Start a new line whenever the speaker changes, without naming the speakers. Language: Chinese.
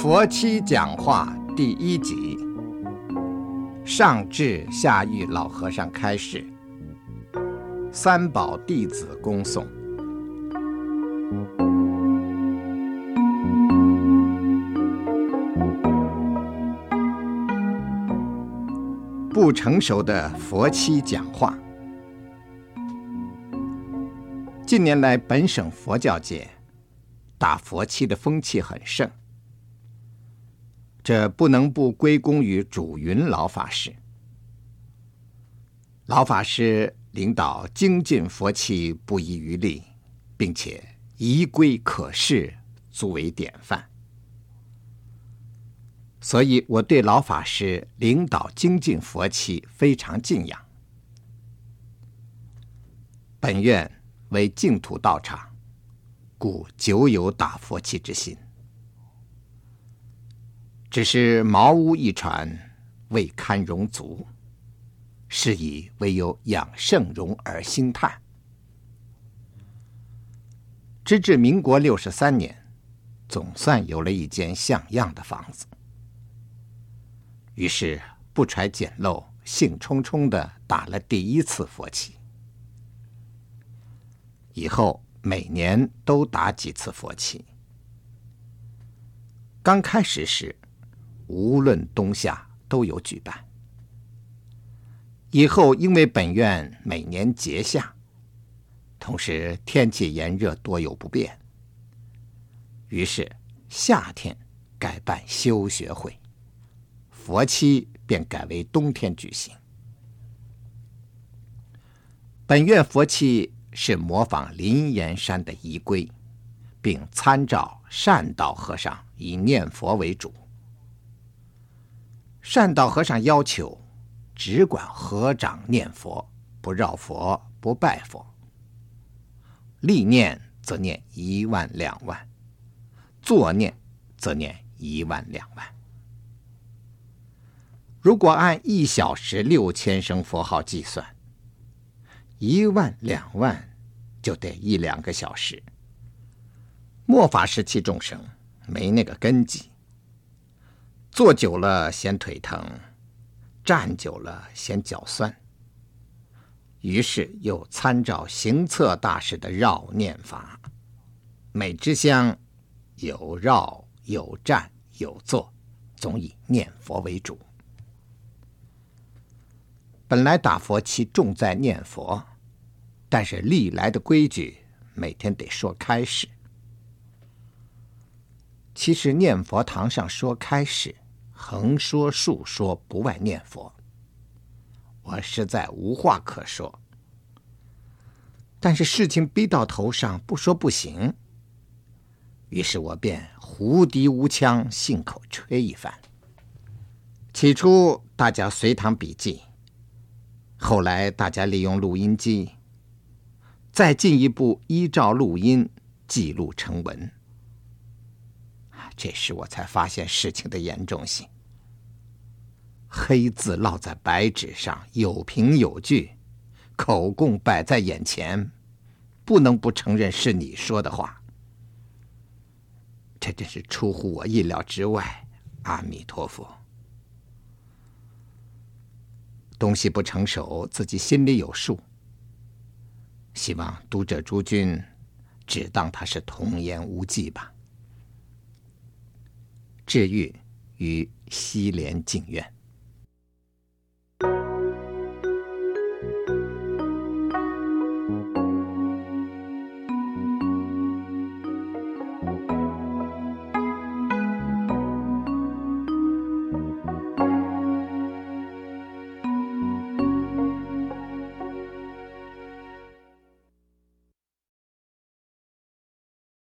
佛七讲话第一集，上至下狱老和尚开示，三宝弟子恭诵。不成熟的佛七讲话。近年来，本省佛教界打佛七的风气很盛。这不能不归功于主云老法师。老法师领导精进佛器不遗余力，并且仪规可视，足为典范。所以我对老法师领导精进佛器非常敬仰。本院为净土道场，故久有打佛器之心。只是茅屋一传，未堪容足，是以唯有养圣容而兴叹。直至民国六十三年，总算有了一间像样的房子。于是不揣简陋，兴冲冲的打了第一次佛七。以后每年都打几次佛七。刚开始时，无论冬夏都有举办。以后因为本院每年节夏，同时天气炎热，多有不便，于是夏天改办修学会，佛期便改为冬天举行。本院佛期是模仿灵岩山的仪规，并参照善导和尚以念佛为主。善导和尚要求，只管合掌念佛，不绕佛，不拜佛。立念则念一万两万，坐念则念一万两万。如果按一小时六千声佛号计算，一万两万就得一两个小时。末法时期众生没那个根基。坐久了嫌腿疼，站久了嫌脚酸，于是又参照行测大师的绕念法，每支香有绕有站有坐，总以念佛为主。本来打佛七重在念佛，但是历来的规矩，每天得说开示。其实念佛堂上说开示。横说竖说，不外念佛。我实在无话可说，但是事情逼到头上，不说不行。于是我便胡笛无腔，信口吹一番。起初大家随堂笔记，后来大家利用录音机，再进一步依照录音记录成文。这时我才发现事情的严重性。黑字烙在白纸上，有凭有据，口供摆在眼前，不能不承认是你说的话。这真是出乎我意料之外。阿弥陀佛，东西不成熟，自己心里有数。希望读者诸君只当他是童言无忌吧。治愈与西莲静院。